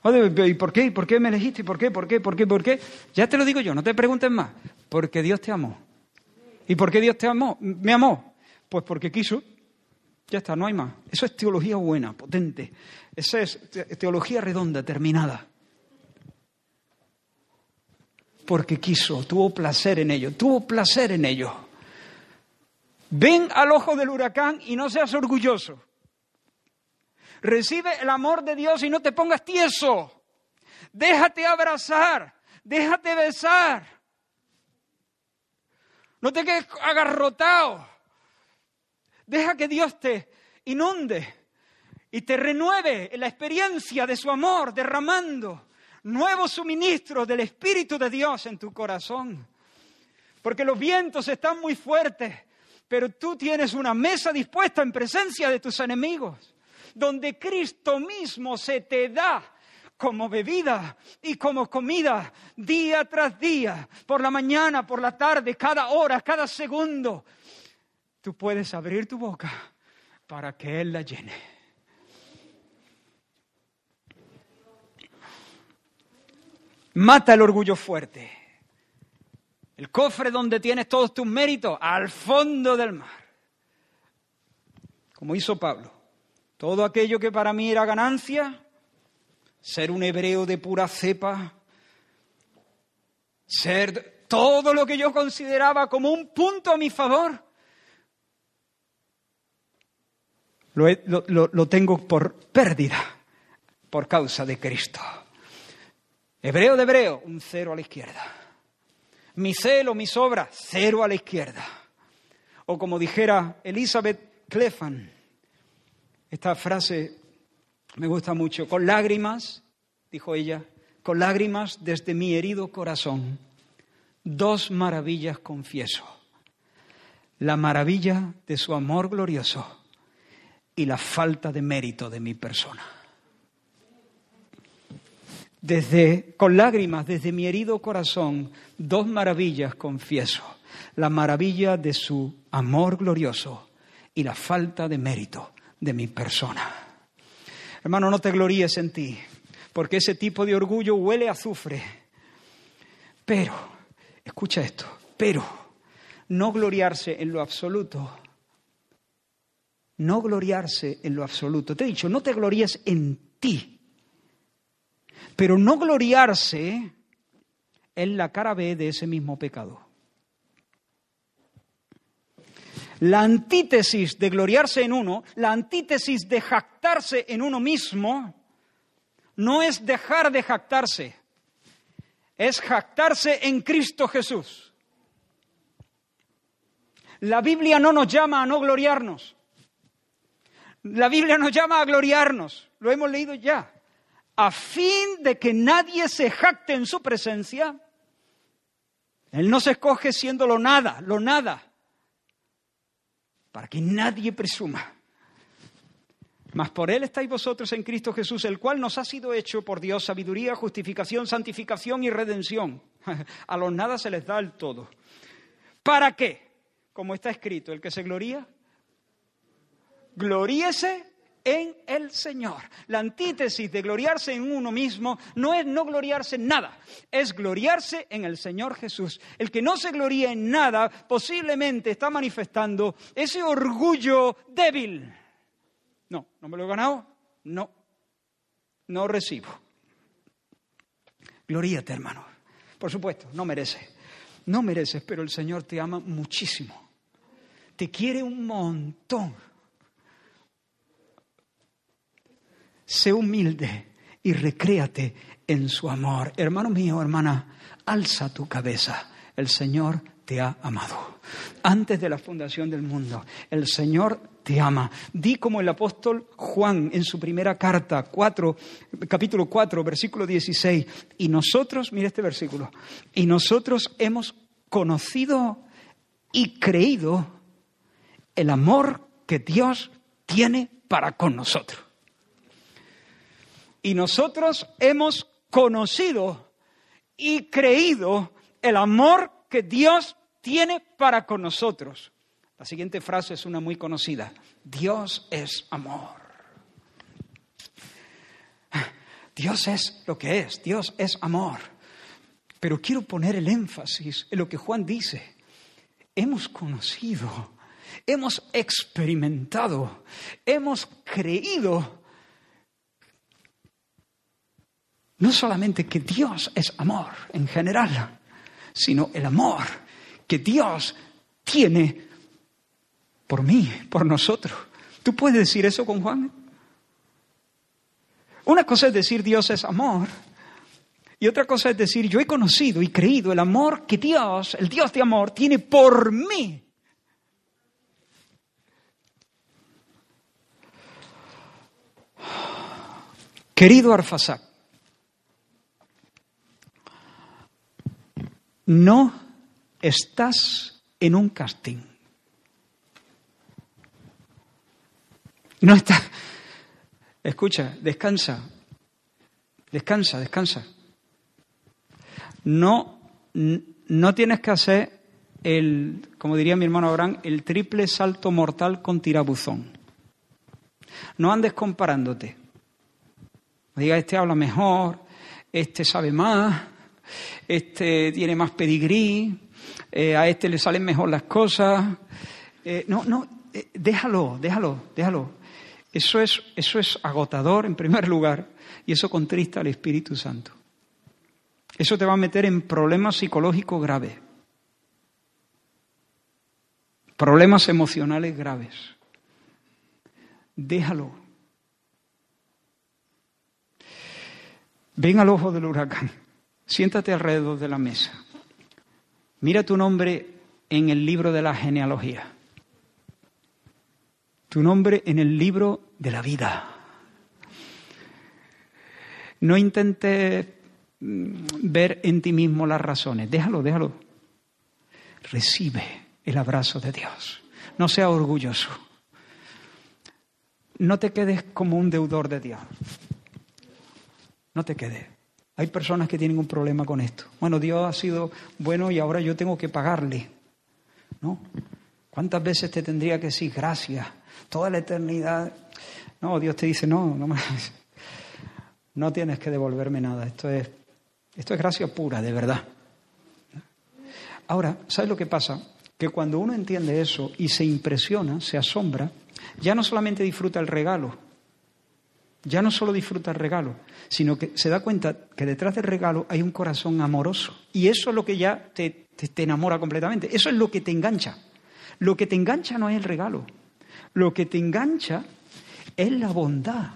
¿Y por qué? ¿Y por qué me elegiste? ¿Y por qué? ¿Por qué? ¿Por qué? ¿Por qué? Ya te lo digo yo, no te preguntes más. Porque Dios te amó. ¿Y por qué Dios te amó? ¿Me amó? Pues porque quiso. Ya está, no hay más. Eso es teología buena, potente. Esa es teología redonda, terminada porque quiso, tuvo placer en ello, tuvo placer en ello. Ven al ojo del huracán y no seas orgulloso. Recibe el amor de Dios y no te pongas tieso. Déjate abrazar, déjate besar. No te quedes agarrotado. Deja que Dios te inunde y te renueve en la experiencia de su amor, derramando nuevo suministro del Espíritu de Dios en tu corazón. Porque los vientos están muy fuertes, pero tú tienes una mesa dispuesta en presencia de tus enemigos, donde Cristo mismo se te da como bebida y como comida día tras día, por la mañana, por la tarde, cada hora, cada segundo. Tú puedes abrir tu boca para que Él la llene. Mata el orgullo fuerte. El cofre donde tienes todos tus méritos, al fondo del mar. Como hizo Pablo. Todo aquello que para mí era ganancia, ser un hebreo de pura cepa, ser todo lo que yo consideraba como un punto a mi favor, lo, tengo por pérdida por causa de Cristo. Hebreo de hebreo, un cero a la izquierda. Mi celo, mis obras, cero a la izquierda. O como dijera Elizabeth Clefan, esta frase me gusta mucho. Con lágrimas, dijo ella, con lágrimas desde mi herido corazón, dos maravillas confieso. La maravilla de su amor glorioso y la falta de mérito de mi persona. Desde, con lágrimas, desde mi herido corazón, dos maravillas confieso. La maravilla de su amor glorioso y la falta de mérito de mi persona. Hermano, no te gloríes en ti, porque ese tipo de orgullo huele a azufre. Pero, escucha esto, pero no gloriarse en lo absoluto. No gloriarse en lo absoluto. Te he dicho, no te gloríes en ti. Pero no gloriarse en la cara B de ese mismo pecado. La antítesis de gloriarse en uno, la antítesis de jactarse en uno mismo, no es dejar de jactarse, es jactarse en Cristo Jesús. La Biblia no nos llama a no gloriarnos. La Biblia nos llama a gloriarnos, lo hemos leído ya, a fin de que nadie se jacte en su presencia. Él no se escoge siendo lo nada, lo nada para que nadie presuma. Mas por Él estáis vosotros en Cristo Jesús, el cual nos ha sido hecho por Dios sabiduría, justificación, santificación y redención. A los nada se les da el todo. ¿Para qué? Como está escrito, el que se gloría, gloríese en el Señor. La antítesis de gloriarse en uno mismo no es no gloriarse en nada, es gloriarse en el Señor Jesús. El que no se gloría en nada posiblemente está manifestando ese orgullo débil. No, ¿no me lo he ganado? No, no recibo. Gloríate, hermano. Por supuesto, no mereces. No mereces, pero el Señor te ama muchísimo. Te quiere un montón sé humilde y recréate en su amor. Hermano mío, hermana, alza tu cabeza. El Señor te ha amado. Antes de la fundación del mundo, el Señor te ama. Di como el apóstol Juan en su primera carta, capítulo 4, versículo 16. Y nosotros, mire este versículo, y nosotros hemos conocido y creído el amor que Dios tiene para con nosotros. Y nosotros hemos conocido y creído el amor que Dios tiene para con nosotros. La siguiente frase es una muy conocida. Dios es amor. Dios es lo que es, Dios es amor. Pero quiero poner el énfasis en lo que Juan dice. Hemos conocido, hemos experimentado, hemos creído no solamente que Dios es amor en general, sino el amor que Dios tiene por mí, por nosotros. ¿Tú puedes decir eso con Juan? Una cosa es decir Dios es amor Y otra cosa es decir, yo he conocido y creído el amor que Dios, el Dios de amor, tiene por mí. Querido Arfasak, no estás en un casting. No estás. Escucha, descansa. Descansa, descansa. No, no tienes que hacer el, como diría mi hermano Abraham, el triple salto mortal con tirabuzón. No andes comparándote. Diga, este habla mejor, este sabe más, este tiene más pedigrí, eh, a este le salen mejor las cosas. Eh, no, no, eh, déjalo, déjalo, déjalo. Eso es, eso es agotador en primer lugar y eso contrista al Espíritu Santo. Eso te va a meter en problemas psicológicos graves, problemas emocionales graves. Déjalo. Ven al ojo del huracán, siéntate alrededor de la mesa, mira tu nombre en el libro de la genealogía, tu nombre en el libro de la vida. No intentes mm, ver en ti mismo las razones, déjalo, déjalo. Recibe el abrazo de Dios. No sea orgulloso. No te quedes como un deudor de Dios. No te quedes. Hay personas que tienen un problema con esto. Bueno, Dios ha sido bueno y ahora yo tengo que pagarle. ¿No? ¿Cuántas veces te tendría que decir gracias? Toda la eternidad. No, Dios te dice, no, no, tienes que devolverme nada. Esto es, esto es gracia pura, de verdad. Ahora, ¿sabes lo que pasa? Que cuando uno entiende eso y se impresiona, se asombra, ya no solamente disfruta el regalo, ya no solo disfruta el regalo, sino que se da cuenta que detrás del regalo hay un corazón amoroso. Y eso es lo que ya te, te, enamora completamente. Eso es lo que te engancha. Lo que te engancha no es el regalo. Lo que te engancha es la bondad,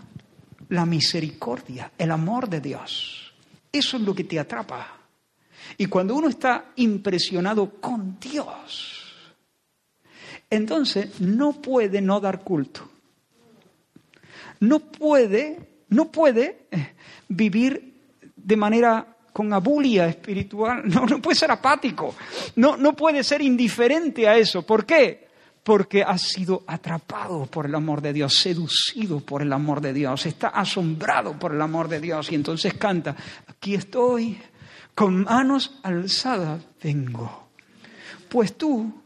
la misericordia, el amor de Dios. Eso es lo que te atrapa. Y cuando uno está impresionado con Dios, entonces no puede no dar culto no puede, no puede eh, vivir de manera con abulia espiritual, no, no puede ser apático, no, no puede ser indiferente a eso. ¿Por qué? Porque ha sido atrapado por el amor de Dios, seducido por el amor de Dios, está asombrado por el amor de Dios y entonces canta, aquí estoy, con manos alzadas vengo, pues tú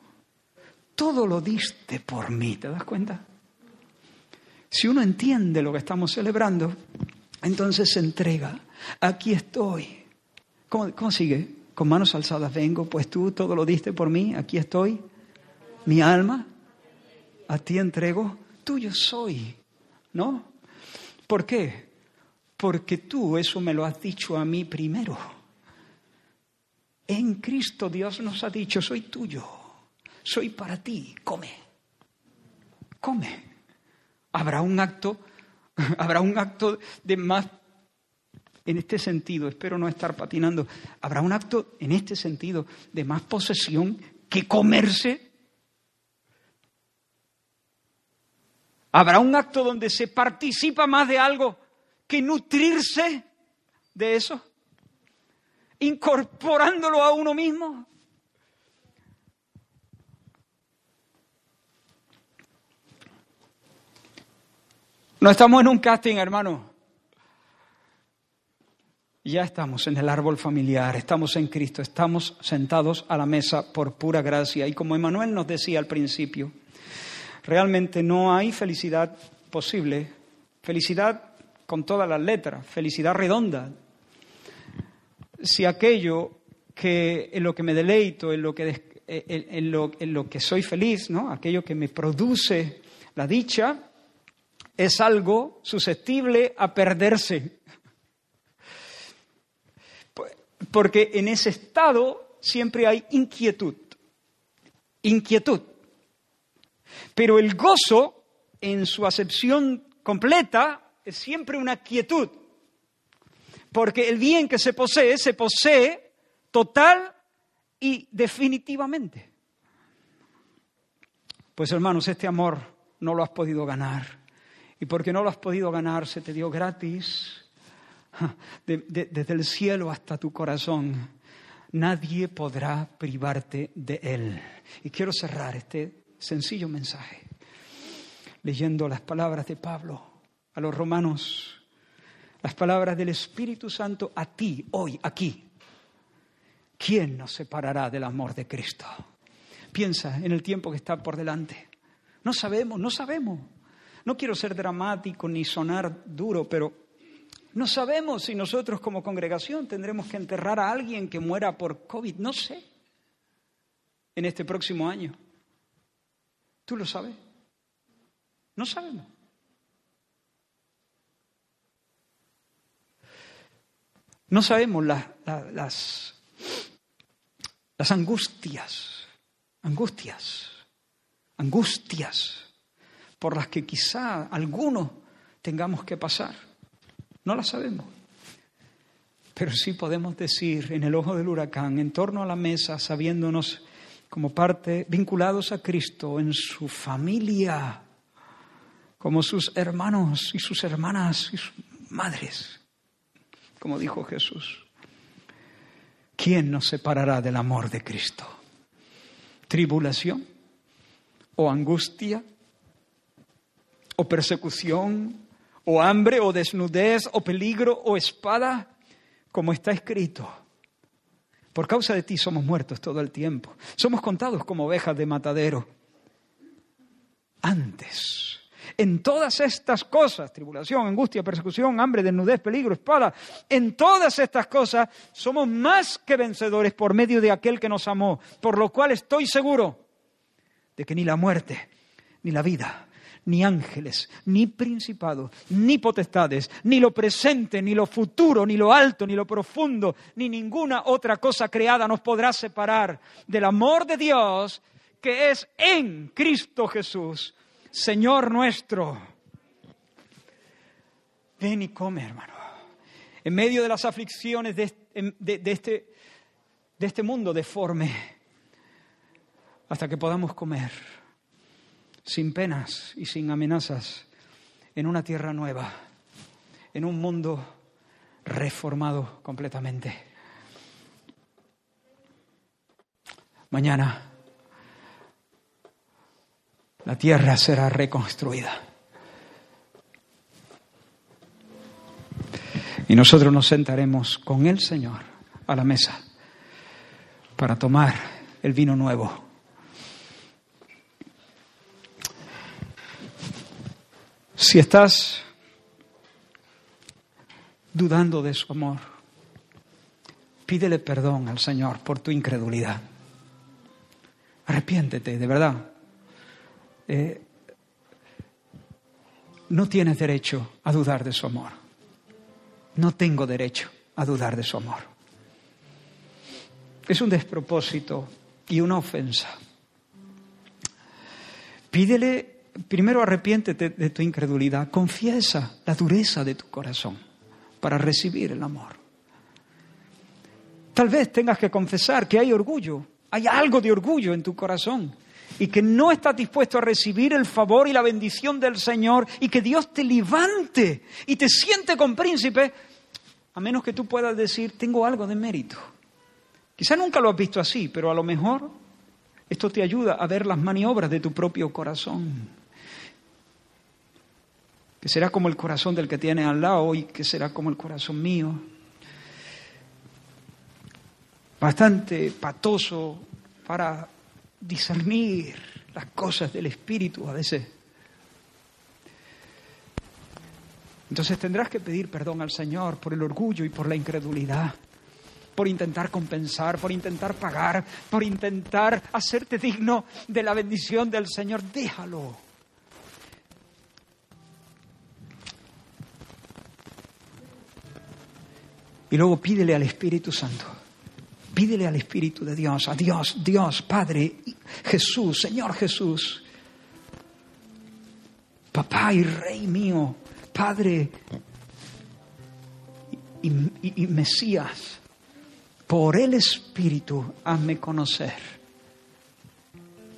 todo lo diste por mí, ¿te das cuenta? Si uno entiende lo que estamos celebrando, entonces se entrega. Aquí estoy. ¿Cómo, sigue? Con manos alzadas vengo, pues tú todo lo diste por mí, aquí estoy. Mi alma, a ti entrego, tuyo soy. ¿No? ¿Por qué? Porque tú eso me lo has dicho a mí primero. En Cristo Dios nos ha dicho, soy tuyo, soy para ti, come, come habrá un acto, habrá un acto de más, en este sentido, espero no estar patinando, habrá un acto en este sentido de más posesión que comerse. Habrá un acto donde se participa más de algo que nutrirse de eso, incorporándolo a uno mismo. No estamos en un casting, hermano. Ya estamos en el árbol familiar, estamos en Cristo, estamos sentados a la mesa por pura gracia. Y como Emanuel nos decía al principio, realmente no hay felicidad posible, felicidad con todas las letras, felicidad redonda. Si aquello que en lo que me deleito, en lo que, lo, en lo que soy feliz, ¿no? aquello que me produce la dicha, es algo susceptible a perderse. Porque en ese estado siempre hay inquietud. Inquietud. Pero el gozo, en su acepción completa, es siempre una quietud. Porque el bien que se posee, se posee total y definitivamente. Pues hermanos, este amor no lo has podido ganar. Y porque no lo has podido ganar, se te dio gratis desde el cielo hasta tu corazón. Nadie podrá privarte de él. Y quiero cerrar este sencillo mensaje leyendo las palabras de Pablo a los romanos, las palabras del Espíritu Santo a ti, hoy, aquí. ¿Quién nos separará del amor de Cristo? Piensa en el tiempo que está por delante. No sabemos, no sabemos. No quiero ser dramático ni sonar duro, pero no sabemos si nosotros como congregación tendremos que enterrar a alguien que muera por COVID. No sé. En este próximo año. ¿Tú lo sabes? No sabemos. No sabemos las, las, angustias, angustias, angustias por las que quizá algunos tengamos que pasar. No las sabemos. Pero sí podemos decir en el ojo del huracán, en torno a la mesa, sabiéndonos como parte, vinculados a Cristo en su familia, como sus hermanos y sus hermanas y sus madres, como dijo Jesús. ¿Quién nos separará del amor de Cristo? ¿Tribulación? ¿O angustia? ¿O persecución? ¿O hambre? ¿O desnudez? ¿O peligro? ¿O espada? Como está escrito. Por causa de ti somos muertos todo el tiempo. Somos contados como ovejas de matadero. Antes en todas estas cosas, tribulación, angustia, persecución, hambre, desnudez, peligro, espada, en todas estas cosas somos más que vencedores por medio de aquel que nos amó, por lo cual estoy seguro de que ni la muerte, ni la vida, ni ángeles, ni principados, ni potestades, ni lo presente, ni lo futuro, ni lo alto, ni lo profundo, ni ninguna otra cosa creada nos podrá separar del amor de Dios que es en Cristo Jesús, Señor nuestro. Ven y come, hermano. En medio de las aflicciones de, este, de este mundo deforme, hasta que podamos comer sin penas y sin amenazas en una tierra nueva, en un mundo reformado completamente. Mañana la tierra será reconstruida. Y nosotros nos sentaremos con el Señor a la mesa para tomar el vino nuevo. Si estás dudando de su amor, pídele perdón al Señor por tu incredulidad. Arrepiéntete, de verdad. Eh, no tienes derecho a dudar de su amor. No tengo derecho a dudar de su amor. Es un despropósito y una ofensa. Pídele, primero arrepiéntete de tu incredulidad, confiesa la dureza de tu corazón para recibir el amor. Tal vez tengas que confesar que hay orgullo, hay algo de orgullo en tu corazón y que no estás dispuesto a recibir el favor y la bendición del Señor y que Dios te levante y te siente con príncipe, a menos que tú puedas decir, tengo algo de mérito. Quizá nunca lo has visto así, pero a lo mejor esto te ayuda a ver las maniobras de tu propio corazón. Que será como el corazón del que tiene al lado y que será como el corazón mío. Bastante patoso para discernir las cosas del Espíritu a veces. Entonces tendrás que pedir perdón al Señor por el orgullo y por la incredulidad, por intentar compensar, por intentar pagar, por intentar hacerte digno de la bendición del Señor. Déjalo. Y luego pídele al Espíritu Santo. Pídele al Espíritu de Dios, a Dios, Dios, Padre, Jesús, Señor Jesús, Papá y Rey mío, Padre y, Mesías, por el Espíritu, hazme conocer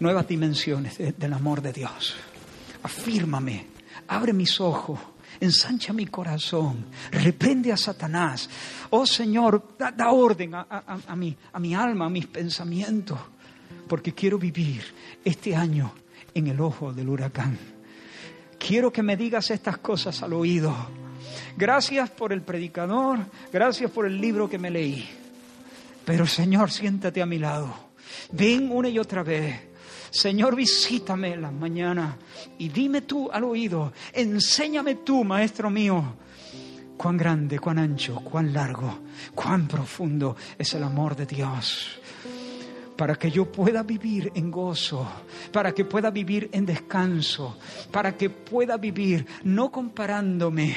nuevas dimensiones de- del amor de Dios. Afírmame, abre mis ojos, ensancha mi corazón, reprende a Satanás. Oh Señor, da, orden a, a- a mi, a mi alma, a mis pensamientos, porque quiero vivir este año en el ojo del huracán. Quiero que me digas estas cosas al oído. Gracias por el predicador, gracias por el libro que me leí. Pero Señor, siéntate a mi lado. Ven una y otra vez. Señor, visítame en las mañanas y dime tú al oído, enséñame tú, Maestro mío, cuán grande, cuán ancho, cuán largo, cuán profundo es el amor de Dios para que yo pueda vivir en gozo, para que pueda vivir en descanso, para que pueda vivir no comparándome,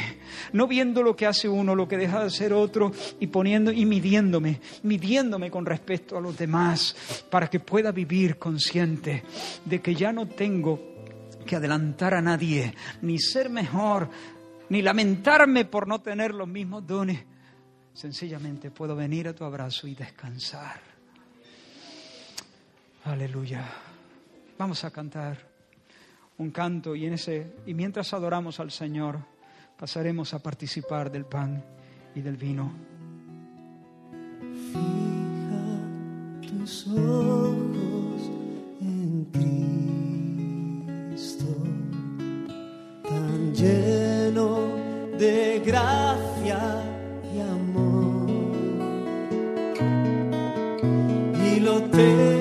no viendo lo que hace uno, lo que deja de hacer otro y poniendo y midiéndome, midiéndome con respecto a los demás, para que pueda vivir consciente de que ya no tengo que adelantar a nadie, ni ser mejor, ni lamentarme por no tener los mismos dones. Sencillamente puedo venir a tu abrazo y descansar. Aleluya. Vamos a cantar un canto y en ese y mientras adoramos al Señor pasaremos a participar del pan y del vino. Fija tus ojos en Cristo, tan lleno de gracia y amor, y lo terrenal